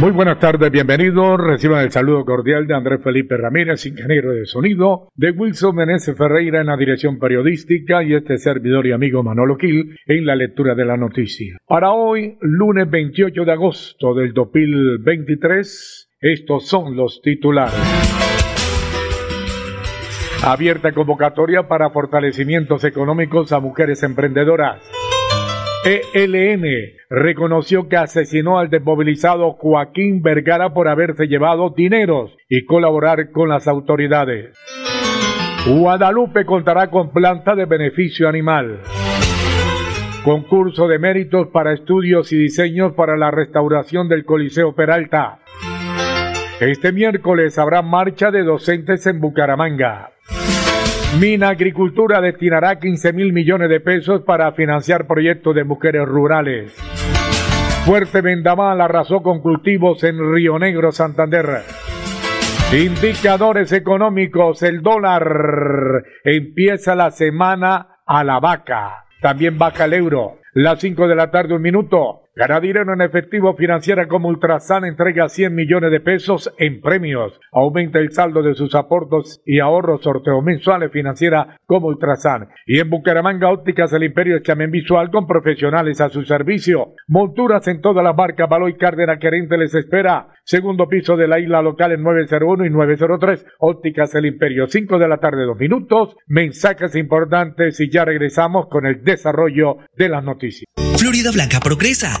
Muy buenas tardes, bienvenidos. Reciban el saludo cordial de Andrés Felipe Ramírez, ingeniero de sonido, de Wilson Meneses Ferreira en la dirección periodística y este servidor y amigo Manolo Gil en la lectura de la noticia. Para hoy, lunes 28 de agosto del 2023, estos son los titulares. Abierta convocatoria para fortalecimientos económicos a mujeres emprendedoras. ELN reconoció que asesinó al desmovilizado Joaquín Vergara por haberse llevado dineros y colaborar con las autoridades. Guadalupe contará con planta de beneficio animal. Concurso de méritos para estudios y diseños para la restauración del Coliseo Peralta. Este miércoles habrá marcha de docentes en Bucaramanga. Mina Agricultura destinará 15 mil millones de pesos para financiar proyectos de mujeres rurales. Fuerte vendaval arrasó con cultivos en Río Negro, Santander. Indicadores económicos, el dólar empieza la semana a la vaca. También baja el euro. Las 5 de la tarde, un minuto. Gana dinero en efectivo financiera como Ultrasan entrega 100 millones de pesos en premios. Aumenta el saldo de sus aportos y ahorros sorteo mensuales financiera como Ultrasan. Y en Bucaramanga Ópticas el Imperio Examen Visual con profesionales a su servicio. Monturas en todas las marcas Baloy Cárdenas Querente les espera. Segundo piso de la isla local en 901 y 903. Ópticas el Imperio. 5 de la tarde, dos minutos. Mensajes importantes y ya regresamos con el desarrollo de las noticias. Florida Blanca progresa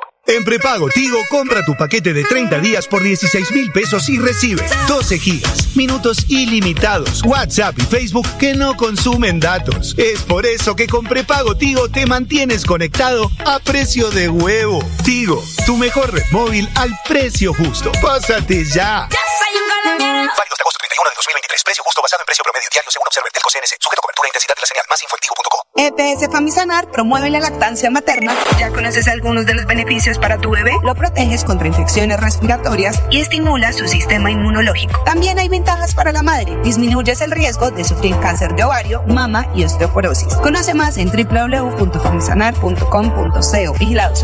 En prepago Tigo, compra tu paquete de 30 días por 16 mil pesos y recibe 12 gigas, minutos ilimitados, WhatsApp y Facebook que no consumen datos. Es por eso que con prepago Tigo te mantienes conectado a precio de huevo. Tigo, tu mejor red móvil al precio justo. Pásate ya. Válido de agosto 31 de 2023. Precio justo basado en precio diario según Observer Telco CNC. Sujeto a cobertura e intensidad de la señal. Más info. EPS Famisanar promueve la lactancia materna. ¿Ya conoces algunos de los beneficios para tu bebé? Lo proteges contra infecciones respiratorias y estimula su sistema inmunológico. También hay ventajas para la madre. Disminuyes el riesgo de sufrir cáncer de ovario, mama y osteoporosis. Conoce más en www.famisanar.com.co. Vigilados.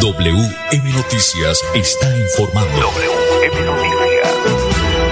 WM Noticias está informando.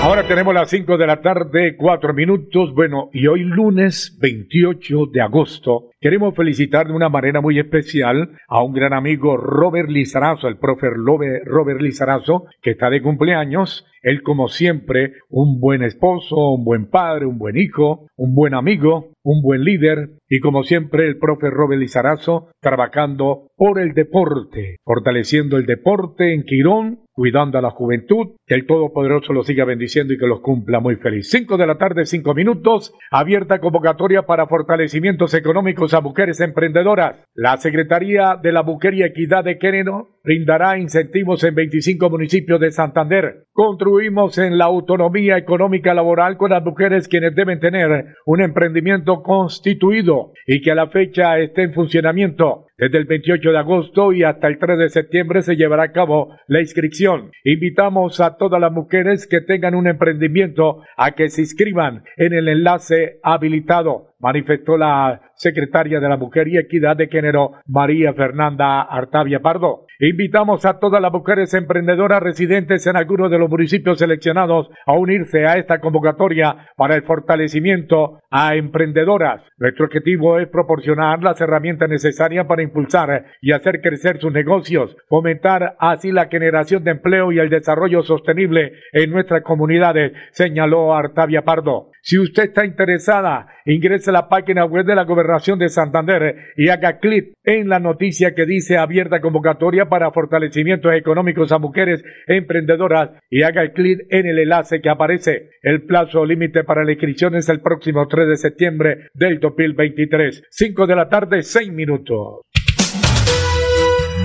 Ahora tenemos las 5 de la tarde, 4 minutos. Bueno, y hoy lunes 28 de agosto queremos felicitar de una manera muy especial a un gran amigo Robert Lizarazo, el profe Robert Lizarazo, que está de cumpleaños. Él, como siempre, un buen esposo, un buen padre, un buen hijo, un buen amigo, un buen líder y como siempre el profe Robert Lizarazo trabajando por el deporte, fortaleciendo el deporte en Quirón cuidando a la juventud, que el Todopoderoso los siga bendiciendo y que los cumpla muy feliz. Cinco de la tarde, cinco minutos, abierta convocatoria para fortalecimientos económicos a mujeres emprendedoras. La Secretaría de la Mujer y Equidad de Género brindará incentivos en 25 municipios de Santander. Construimos en la autonomía económica laboral con las mujeres quienes deben tener un emprendimiento constituido y que a la fecha esté en funcionamiento. Desde el 28 de agosto y hasta el 3 de septiembre se llevará a cabo la inscripción. Invitamos a todas las mujeres que tengan un emprendimiento a que se inscriban en el enlace habilitado manifestó la secretaria de la Mujer y Equidad de Género, María Fernanda Artavia Pardo. Invitamos a todas las mujeres emprendedoras residentes en algunos de los municipios seleccionados a unirse a esta convocatoria para el fortalecimiento a emprendedoras. Nuestro objetivo es proporcionar las herramientas necesarias para impulsar y hacer crecer sus negocios, fomentar así la generación de empleo y el desarrollo sostenible en nuestras comunidades, señaló Artavia Pardo. Si usted está interesada, ingrese a la página web de la Gobernación de Santander y haga clic en la noticia que dice abierta convocatoria para fortalecimientos económicos a mujeres emprendedoras y haga clic en el enlace que aparece. El plazo límite para la inscripción es el próximo 3 de septiembre del 2023. 5 de la tarde, 6 minutos.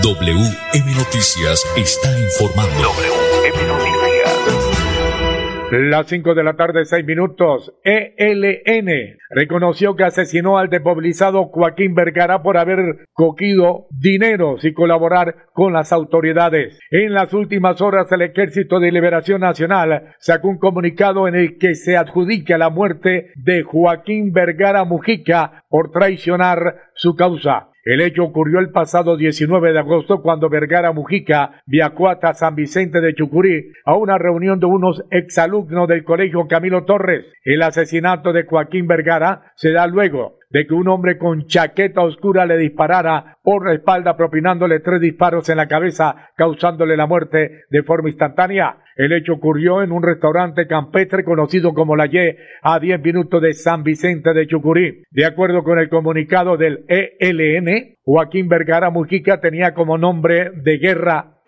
WM Noticias está informando. WM Noticias. Las 5 de la tarde, 6 minutos. ELN reconoció que asesinó al desmovilizado Joaquín Vergara por haber cogido dineros y colaborar con las autoridades. En las últimas horas, el Ejército de Liberación Nacional sacó un comunicado en el que se adjudica la muerte de Joaquín Vergara Mujica por traicionar su causa. El hecho ocurrió el pasado 19 de agosto cuando Vergara Mujica viajó hasta San Vicente de Chucurí a una reunión de unos exalumnos del colegio Camilo Torres. El asesinato de Joaquín Vergara se da luego de que un hombre con chaqueta oscura le disparara por la espalda propinándole tres disparos en la cabeza causándole la muerte de forma instantánea. El hecho ocurrió en un restaurante campestre conocido como La Ye a 10 minutos de San Vicente de Chucurí. De acuerdo con el comunicado del ELN, Joaquín Vergara Mujica tenía como nombre de guerra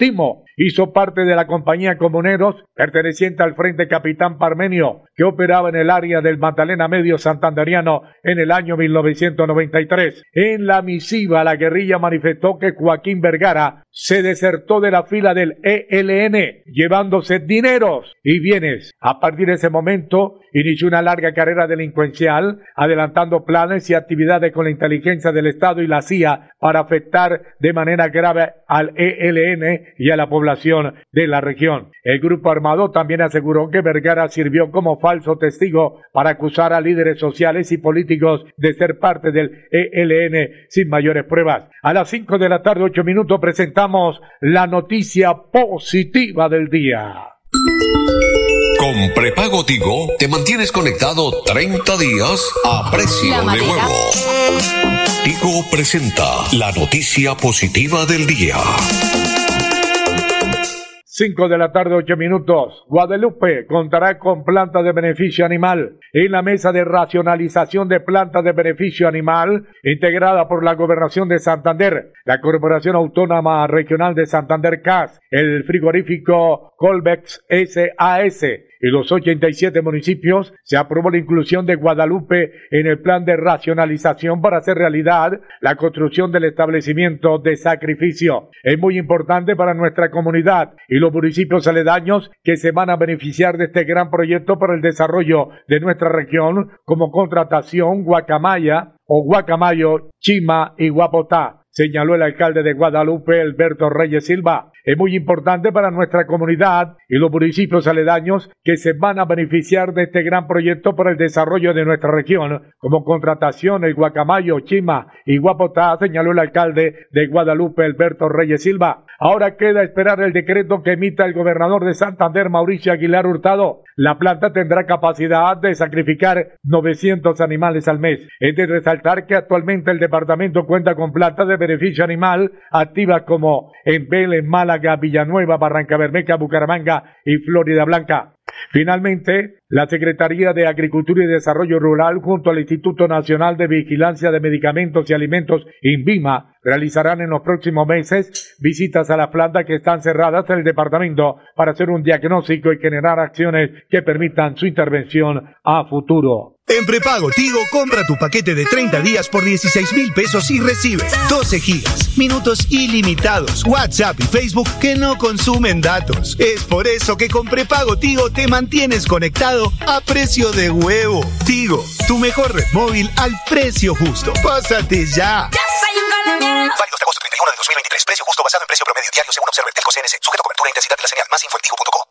Hizo parte de la compañía Comuneros perteneciente al Frente Capitán Parmenio, que operaba en el área del Magdalena Medio Santanderiano en el año 1993. En la misiva, la guerrilla manifestó que Joaquín Vergara se desertó de la fila del ELN, llevándose dineros y bienes. A partir de ese momento, inició una larga carrera delincuencial, adelantando planes y actividades con la inteligencia del Estado y la CIA para afectar de manera grave al ELN y a la población de la región. El grupo armado también aseguró que Vergara sirvió como falso testigo para acusar a líderes sociales y políticos de ser parte del ELN sin mayores pruebas. A las 5 de la tarde, 8 minutos, presentamos la noticia positiva del día. Con prepago Tigo te mantienes conectado 30 días a precio de huevo. Tigo presenta la noticia positiva del día. 5 de la tarde, 8 minutos. Guadalupe contará con plantas de beneficio animal. En la mesa de racionalización de plantas de beneficio animal, integrada por la Gobernación de Santander, la Corporación Autónoma Regional de Santander CAS, el frigorífico Colbex SAS, y los 87 municipios, se aprobó la inclusión de Guadalupe en el plan de racionalización para hacer realidad la construcción del establecimiento de sacrificio. Es muy importante para nuestra comunidad y los municipios aledaños que se van a beneficiar de este gran proyecto para el desarrollo de nuestra región como contratación Guacamaya o Guacamayo, Chima y Guapotá señaló el alcalde de Guadalupe, Alberto Reyes Silva. Es muy importante para nuestra comunidad y los municipios aledaños que se van a beneficiar de este gran proyecto para el desarrollo de nuestra región, como contratación el Guacamayo, Chima y Guapotá, señaló el alcalde de Guadalupe, Alberto Reyes Silva. Ahora queda esperar el decreto que emita el gobernador de Santander, Mauricio Aguilar Hurtado. La planta tendrá capacidad de sacrificar 900 animales al mes. Es de resaltar que actualmente el departamento cuenta con plantas de beneficio animal activas como en Vélez, Málaga, Villanueva, Barranca Bermeja, Bucaramanga y Florida Blanca. Finalmente, La Secretaría de Agricultura y Desarrollo Rural junto al Instituto Nacional de Vigilancia de Medicamentos y Alimentos, INVIMA, realizarán en los próximos meses visitas a las plantas que están cerradas en el departamento para hacer un diagnóstico y generar acciones que permitan su intervención a futuro. En prepago Tigo, compra tu paquete de 30 días por 16 mil pesos y recibe 12 gigas, minutos ilimitados, WhatsApp y Facebook que no consumen datos. Es por eso que con prepago Tigo te mantienes conectado a precio de huevo. Tigo, tu mejor red móvil al precio justo. Pásate ya. Válido hasta agosto 31 de 2023. Precio justo basado en precio promedio diario según Observer Telco CNC. Sujeto a cobertura e intensidad de la señal. Más info en tigo.co.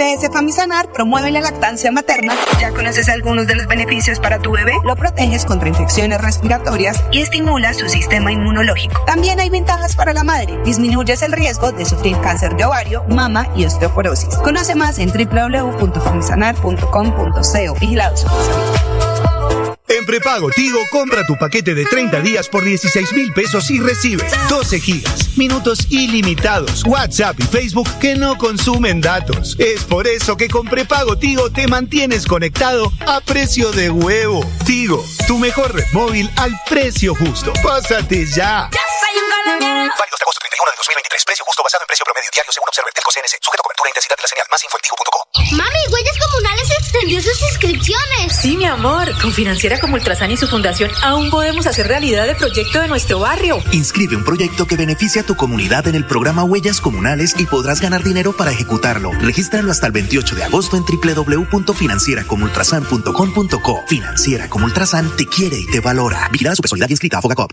EPS Famisanar promueve la lactancia materna. ¿Ya conoces algunos de los beneficios para tu bebé? Lo proteges contra infecciones respiratorias y estimula su sistema inmunológico. También hay ventajas para la madre. Disminuyes el riesgo de sufrir cáncer de ovario, mama y osteoporosis. Conoce más en www.famisanar.com.co. Vigilados. Prepago Tigo, compra tu paquete de 30 días por 16 mil pesos y recibe 12 gigas, minutos ilimitados, WhatsApp y Facebook que no consumen datos. Es por eso que con prepago Tigo te mantienes conectado a precio de huevo. Tigo, tu mejor red móvil al precio justo. Pásate ya. Válido hasta agosto 31 de 2023. Precio justo basado en precio promedio diario según Observer Telco CNC. Sujeto a cobertura e intensidad de la señal. Más info en tigo.co. Mami, Huellas Comunales extendió sus inscripciones. Sí, mi amor. Con Financiera como Ultrasan y su fundación aún podemos hacer realidad el proyecto de nuestro barrio. Inscribe un proyecto que beneficie a tu comunidad en el programa Huellas Comunales y podrás ganar dinero para ejecutarlo. Regístralo hasta el 28 de agosto en www.financieracomultrasan.com.co. Financiera como Ultrasan te quiere y te valora. Vigilada su personalidad inscrita a Fogacop.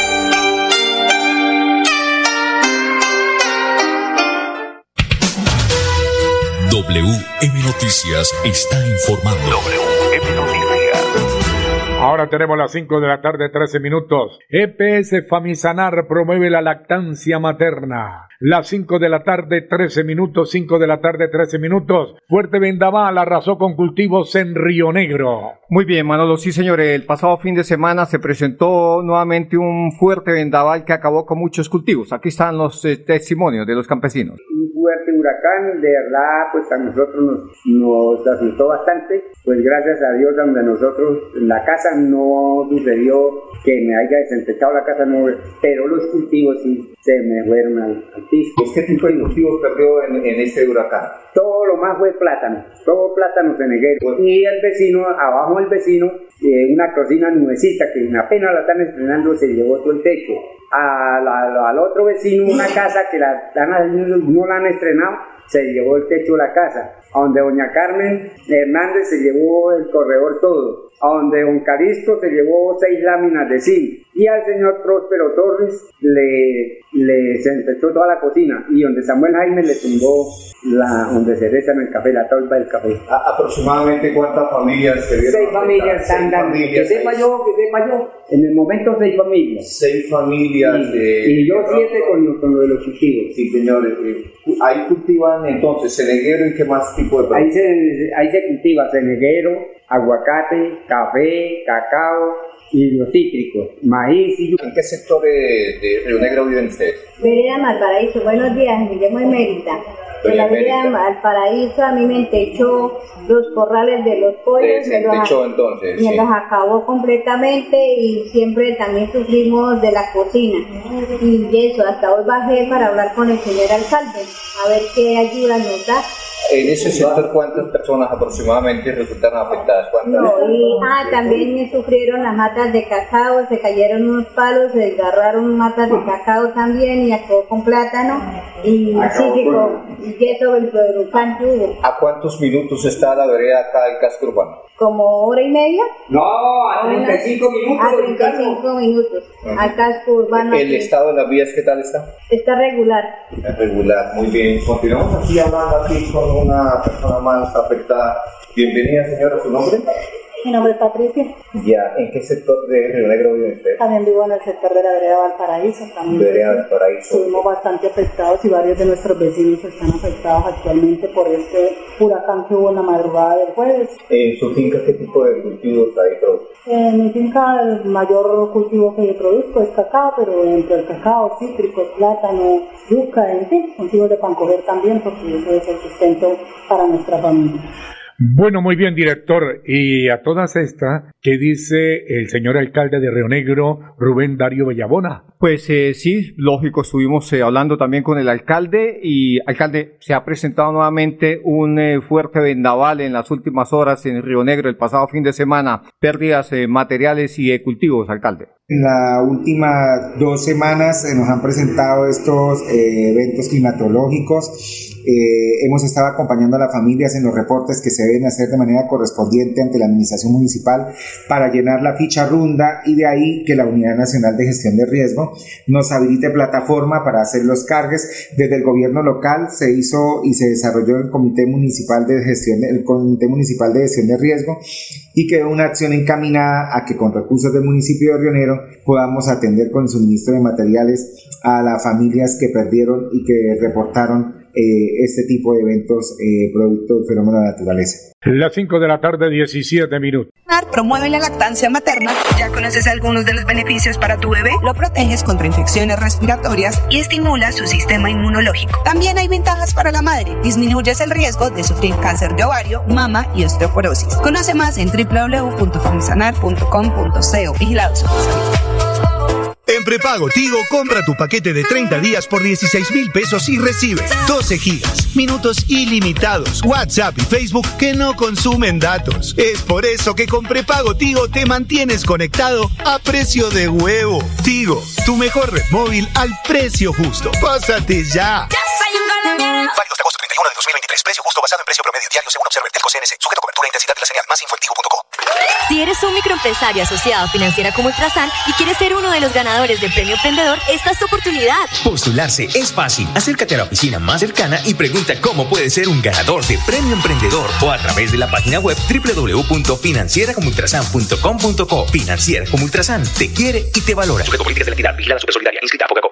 WM Noticias está informando. WM Noticias. Ahora tenemos las 5 de la tarde, 13 minutos. EPS Famisanar promueve la lactancia materna. Las 5 de la tarde, 13 minutos, 5 de la tarde, 13 minutos. Fuerte vendaval arrasó con cultivos en Río Negro. Muy bien, Manolo, sí señor, el pasado fin de semana se presentó nuevamente un fuerte vendaval que acabó con muchos cultivos. Aquí están los eh, testimonios de los campesinos. Huracán, de verdad, pues a nosotros nos, nos asustó bastante, pues gracias a Dios donde nosotros, la casa no sucedió que me haya desempezado la casa, no, pero los cultivos sí se me fueron al, al piso. ¿Qué tipo de cultivos perdió en, en este huracán? Todo lo más fue plátano, todo plátano ceneguero. Y el vecino, abajo el vecino, eh, una cocina nuevecita que apenas la están estrenando, se llevó todo el techo. Al, al, otro vecino, una casa que la, no la han estrenado, se llevó el techo de la casa. A donde doña Carmen Hernández se llevó el corredor todo. A donde don Caristo se llevó seis láminas de zinc. Y al señor Próspero Torres le, le se empezó toda la cocina. Y donde Samuel Jaime le tumbó la, donde se en el café, la tolva del café. ¿A, ¿Aproximadamente cuántas familias se vieron? Seis familias están dando. Que sepa yo, que sepa yo. En el momento seis familias. Seis familias. Y, de, y yo siete con, con lo de los cultivos. Sí, señores. Eh, ahí cultivan entonces ceneguero y qué más tipo de ahí se, ahí se cultiva ceneguero, aguacate, café, cacao y los cítricos, maíz y ¿En qué sector de, de Río Negro viven ustedes? Vereda Malparaíso, buenos días, me llamo Emérita. De la vereda Malparaíso a mí me techó los corrales de los pollos, me, los, techó entonces. me sí. los acabó completamente y siempre también sufrimos de la cocina. Y eso, hasta hoy bajé para hablar con el señor alcalde, a ver qué ayuda nos da. En ese sector, ¿cuántas personas aproximadamente resultaron afectadas? ¿Cuántas? No, y ah, también sufrieron las matas de cacao, se cayeron unos palos, se desgarraron matas de cacao también y acabó con plátano y psíquico, y que hubo. ¿A cuántos minutos está la vereda acá del casco urbano? Como hora y media. No, a 35 minutos. A 35 minutos. Al casco urbano. ¿El aquí. estado de las vías qué tal está? Está regular. Es regular, muy bien. Continuamos aquí hablando aquí con una persona más afectada. Bienvenida señora, ¿su nombre? Mi nombre es Patricia. Ya, ¿en qué sector de Río Negro vive usted? También vivo en el sector de la vereda Valparaíso. También Vereda Valparaíso. Estuvimos bastante afectados y varios de nuestros vecinos están afectados actualmente por este huracán que hubo en la madrugada del jueves. ¿En su finca qué tipo de cultivos hay? produce? En mi finca el mayor cultivo que yo produzco es cacao, pero entre el cacao, cítricos, plátano, yuca, en fin, cultivos de pancoger también, porque eso es el sustento para nuestra familia. Bueno, muy bien, director. Y a todas estas, ¿qué dice el señor alcalde de Río Negro, Rubén Darío Bellabona? Pues eh, sí, lógico, estuvimos eh, hablando también con el alcalde y alcalde, se ha presentado nuevamente un eh, fuerte vendaval en las últimas horas en Río Negro el pasado fin de semana, pérdidas eh, materiales y de cultivos, alcalde. En las últimas dos semanas se nos han presentado estos eh, eventos climatológicos. Eh, hemos estado acompañando a las familias en los reportes que se deben hacer de manera correspondiente ante la Administración Municipal para llenar la ficha runda y de ahí que la Unidad Nacional de Gestión de Riesgo nos habilite plataforma para hacer los cargues. Desde el gobierno local se hizo y se desarrolló el Comité Municipal de Gestión, el Comité Municipal de Gestión de Riesgo y quedó una acción encaminada a que con recursos del municipio de Rionero podamos atender con suministro de materiales a las familias que perdieron y que reportaron eh, este tipo de eventos eh, producto del fenómeno de la naturaleza. Las 5 de la tarde, 17 minutos. Promueve la lactancia materna. Ya conoces algunos de los beneficios para tu bebé. Lo proteges contra infecciones respiratorias y estimula su sistema inmunológico. También hay ventajas para la madre. Disminuyes el riesgo de sufrir cáncer de ovario, mama y osteoporosis. Conoce más en www.famisanar.com.co. Vigilado En prepago Tigo, compra tu paquete de 30 días por 16 mil pesos y recibe 12 gigas, minutos ilimitados, WhatsApp y Facebook que no consumen datos. Es por eso que con prepago Tigo te mantienes conectado a precio de huevo. Tigo, tu mejor red móvil al precio justo. Pásate ya. Agosto 31 de 2023. Precio justo basado en precio promedio diario según Observer Telco CNC. Sujeto a cobertura e intensidad de la señal. Más info en. Si eres un microempresario asociado a Financiera como Ultrasan y quieres ser uno de los ganadores del Premio Emprendedor, esta es tu oportunidad. Postularse es fácil. Acércate a la oficina más cercana y pregunta cómo puedes ser un ganador de Premio Emprendedor o a través de la página web www.financieracomultrasan.com.co. Financiera como Ultrasan te quiere y te valora. Sujeto a políticas de la entidad. Vigilada Supersolidaria. Inscrita a Fogacop.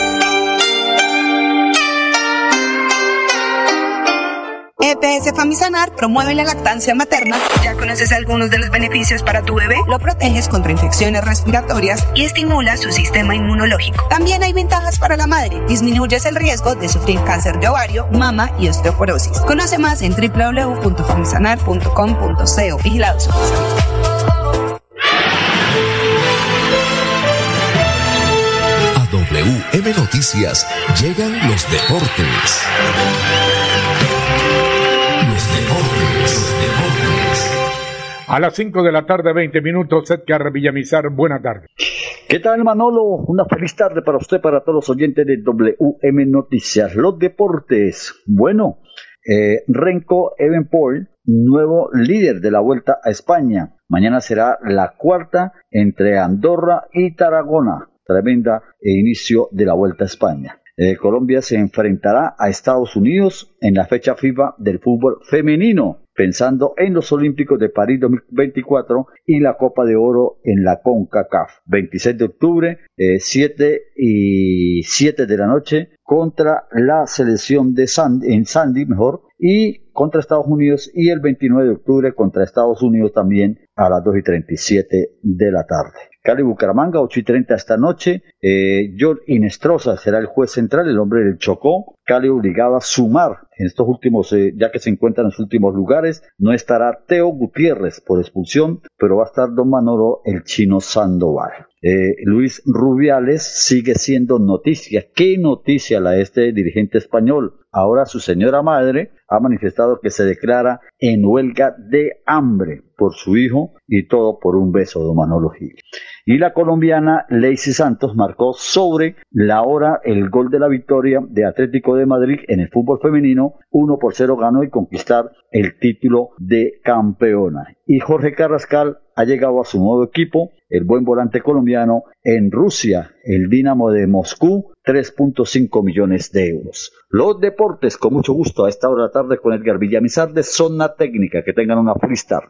EPS Famisanar promueve la lactancia materna. Ya conoces algunos de los beneficios para tu bebé. Lo proteges contra infecciones respiratorias y estimula su sistema inmunológico. También hay ventajas para la madre. Disminuyes el riesgo de sufrir cáncer de ovario, mama y osteoporosis. Conoce más en www.famisanar.com.co. Vigilados. A WM Noticias llegan los deportes. A las 5 de la tarde, 20 minutos, Edgar Villamizar, buena tarde. ¿Qué tal, Manolo? Una feliz tarde para usted, para todos los oyentes de WM Noticias. Los deportes. Bueno, eh, Renko Evenpol, nuevo líder de la Vuelta a España. Mañana será la cuarta entre Andorra y Tarragona. Tremenda inicio de la Vuelta a España. eh, Colombia se enfrentará a Estados Unidos en la fecha FIFA del fútbol femenino pensando en los Olímpicos de París 2024 y la Copa de Oro en la CONCACAF. 26 de octubre, 7 eh, y 7 de la noche contra la selección de Sandy, en Sandy mejor, y contra Estados Unidos y el 29 de octubre contra Estados Unidos también a las 2 y 37 de la tarde. Cali Bucaramanga, 8 y 30 esta noche. Eh, John Inestrosa será el juez central, el hombre del Chocó. Cali obligado a sumar en estos últimos, eh, ya que se encuentra en los últimos lugares. No estará Teo Gutiérrez por expulsión, pero va a estar Don Manolo, el chino Sandoval. Eh, Luis Rubiales sigue siendo noticia. ¿Qué noticia la este dirigente español? Ahora su señora madre ha manifestado que se declara en huelga de hambre por su hijo y todo por un beso de Manolo Gil. Y la colombiana Lacey Santos marcó sobre la hora el gol de la victoria de Atlético de Madrid en el fútbol femenino. 1 por 0 ganó y conquistar el título de campeona. Y Jorge Carrascal ha llegado a su nuevo equipo, el buen volante colombiano, en Rusia, el Dinamo de Moscú, 3.5 millones de euros. Los deportes, con mucho gusto, a esta hora de la tarde con Edgar Villamizar de Zona Técnica. Que tengan una feliz tarde.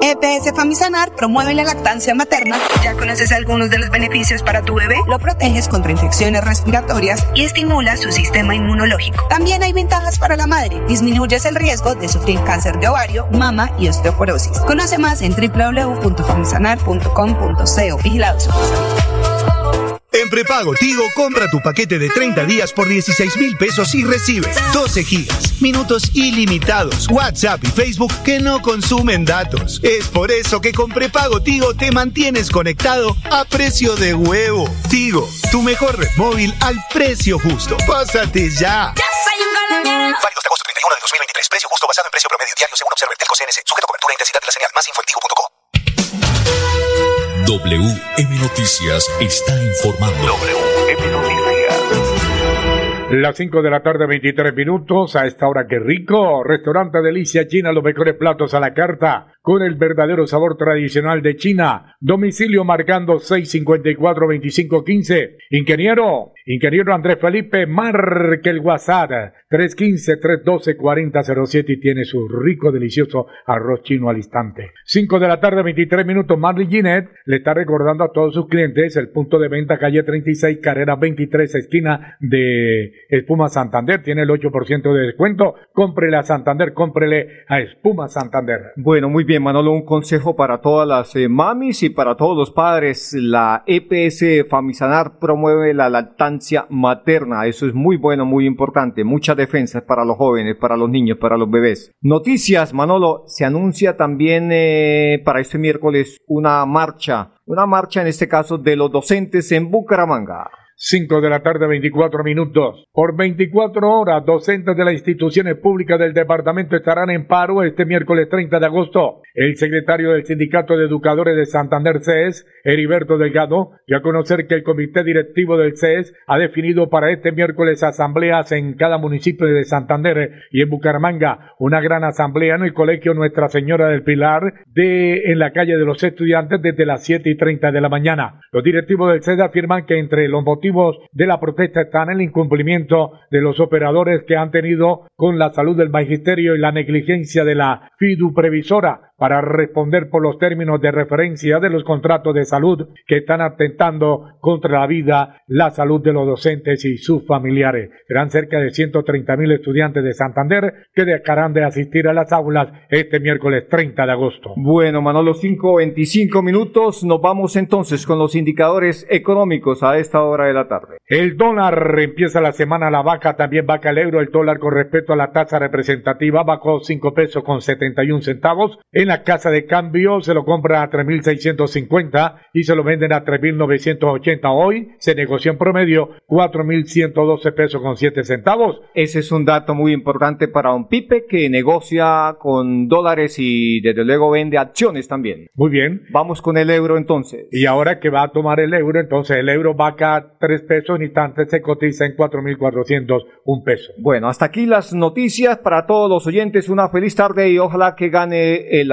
EPS Famisanar promueve la lactancia materna. ¿Ya conoces algunos de los beneficios para tu bebé? Lo proteges contra infecciones respiratorias y estimula su sistema inmunológico. También hay ventajas para la madre. Disminuyes el riesgo de sufrir cáncer de ovario, mama y osteoporosis. Conoce más en www.famisanar.com.co. Vigilado en prepago Tigo, compra tu paquete de 30 días por 16 mil pesos y recibes 12 gigas, minutos ilimitados, WhatsApp y Facebook que no consumen datos. Es por eso que con prepago Tigo te mantienes conectado a precio de huevo. Tigo, tu mejor red móvil al precio justo. Pásate ya. Válido de agosto 31 de 2023. Precio justo basado en precio promedio diario según Observer Telco CNC. Sujeto a cobertura e intensidad de la señal. Más info WM Noticias está informando. WM Noticias. Las 5 de la tarde, 23 minutos. A esta hora, qué rico. Restaurante Delicia China, los mejores platos a la carta con el verdadero sabor tradicional de China. Domicilio marcando 654-2515. Ingeniero, ingeniero Andrés Felipe, marque el WhatsApp 315-312-4007 y tiene su rico, delicioso arroz chino al instante. 5 de la tarde, 23 minutos. Marley Ginette le está recordando a todos sus clientes el punto de venta calle 36, carrera 23, esquina de Espuma Santander. Tiene el 8% de descuento. Cómprele a Santander, cómprele a Espuma Santander. Bueno, muy bien. Manolo, un consejo para todas las eh, mamis y para todos los padres. La EPS Famisanar promueve la lactancia materna. Eso es muy bueno, muy importante. Muchas defensas para los jóvenes, para los niños, para los bebés. Noticias, Manolo. Se anuncia también eh, para este miércoles una marcha. Una marcha, en este caso, de los docentes en Bucaramanga. 5 de la tarde, 24 minutos. Por 24 horas, docentes de las instituciones públicas del departamento estarán en paro este miércoles 30 de agosto. El secretario del Sindicato de Educadores de Santander CES, Heriberto Delgado, dio a conocer que el comité directivo del CES ha definido para este miércoles asambleas en cada municipio de Santander y en Bucaramanga, una gran asamblea en el colegio Nuestra Señora del Pilar de en la calle de los estudiantes desde las 7 y 30 de la mañana. Los directivos del CES afirman que entre los motivos de la protesta están el incumplimiento de los operadores que han tenido con la salud del magisterio y la negligencia de la FIDU previsora para responder por los términos de referencia de los contratos de salud que están atentando contra la vida, la salud de los docentes y sus familiares. Serán cerca de 130 mil estudiantes de Santander que dejarán de asistir a las aulas este miércoles 30 de agosto. Bueno, Manolo, 5.25 minutos. Nos vamos entonces con los indicadores económicos a esta hora de la tarde. El dólar empieza la semana, la vaca también vaca el euro. El dólar con respecto a la tasa representativa bajó 5 pesos con 71 centavos. En en la casa de cambio se lo compra a 3.650 y se lo venden a 3.980. Hoy se negocia en promedio 4.112 pesos con 7 centavos. Ese es un dato muy importante para un Pipe que negocia con dólares y desde luego vende acciones también. Muy bien. Vamos con el euro entonces. Y ahora que va a tomar el euro, entonces el euro va acá 3 pesos ni tanto se cotiza en 4.401 pesos. Bueno, hasta aquí las noticias para todos los oyentes. Una feliz tarde y ojalá que gane el